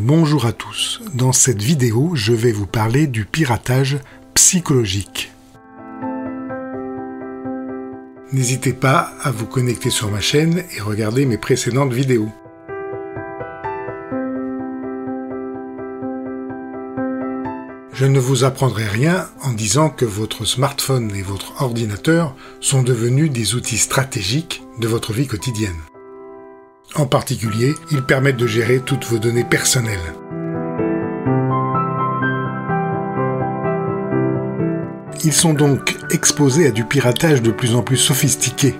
Bonjour à tous. Dans cette vidéo, je vais vous parler du piratage psychologique. N'hésitez pas à vous connecter sur ma chaîne et regarder mes précédentes vidéos. Je ne vous apprendrai rien en disant que votre smartphone et votre ordinateur sont devenus des outils stratégiques de votre vie quotidienne. En particulier, ils permettent de gérer toutes vos données personnelles. Ils sont donc exposés à du piratage de plus en plus sophistiqué.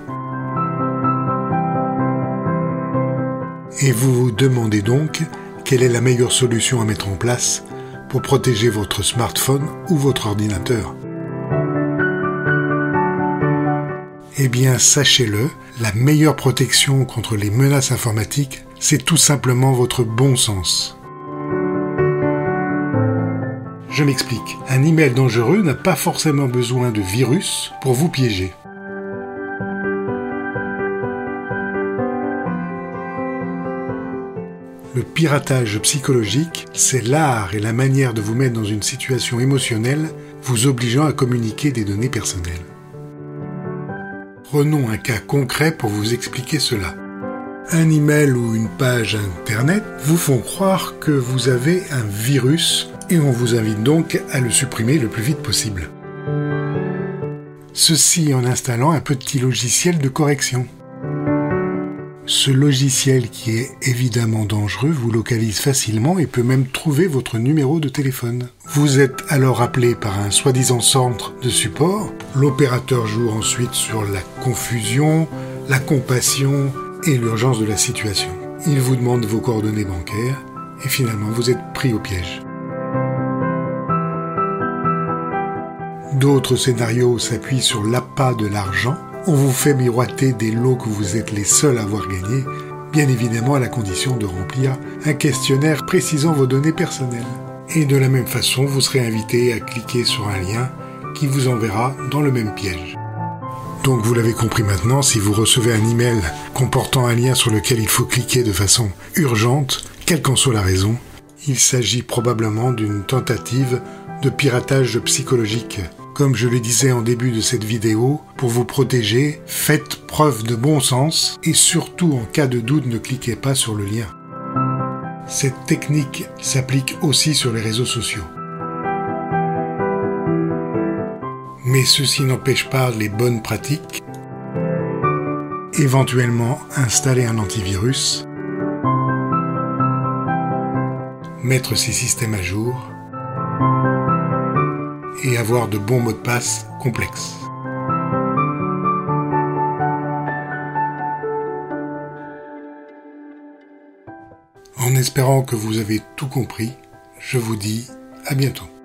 Et vous vous demandez donc quelle est la meilleure solution à mettre en place pour protéger votre smartphone ou votre ordinateur? Eh bien, sachez-le, la meilleure protection contre les menaces informatiques, c'est tout simplement votre bon sens. Je m'explique. Un email dangereux n'a pas forcément besoin de virus pour vous piéger. Le piratage psychologique, c'est l'art et la manière de vous mettre dans une situation émotionnelle vous obligeant à communiquer des données personnelles. Prenons un cas concret pour vous expliquer cela. Un email ou une page internet vous font croire que vous avez un virus et on vous invite donc à le supprimer le plus vite possible. Ceci en installant un petit logiciel de correction. Ce logiciel qui est évidemment dangereux vous localise facilement et peut même trouver votre numéro de téléphone. Vous êtes alors appelé par un soi-disant centre de support. L'opérateur joue ensuite sur la confusion, la compassion et l'urgence de la situation. Il vous demande vos coordonnées bancaires et finalement vous êtes pris au piège. D'autres scénarios s'appuient sur l'appât de l'argent on vous fait miroiter des lots que vous êtes les seuls à avoir gagnés, bien évidemment à la condition de remplir un questionnaire précisant vos données personnelles. Et de la même façon, vous serez invité à cliquer sur un lien vous enverra dans le même piège. Donc vous l'avez compris maintenant, si vous recevez un email comportant un lien sur lequel il faut cliquer de façon urgente, quelle qu'en soit la raison, il s'agit probablement d'une tentative de piratage psychologique comme je le disais en début de cette vidéo, pour vous protéger, faites preuve de bon sens et surtout en cas de doute ne cliquez pas sur le lien. Cette technique s'applique aussi sur les réseaux sociaux. Mais ceci n'empêche pas les bonnes pratiques. Éventuellement installer un antivirus, mettre ses systèmes à jour, et avoir de bons mots de passe complexes. En espérant que vous avez tout compris, je vous dis à bientôt.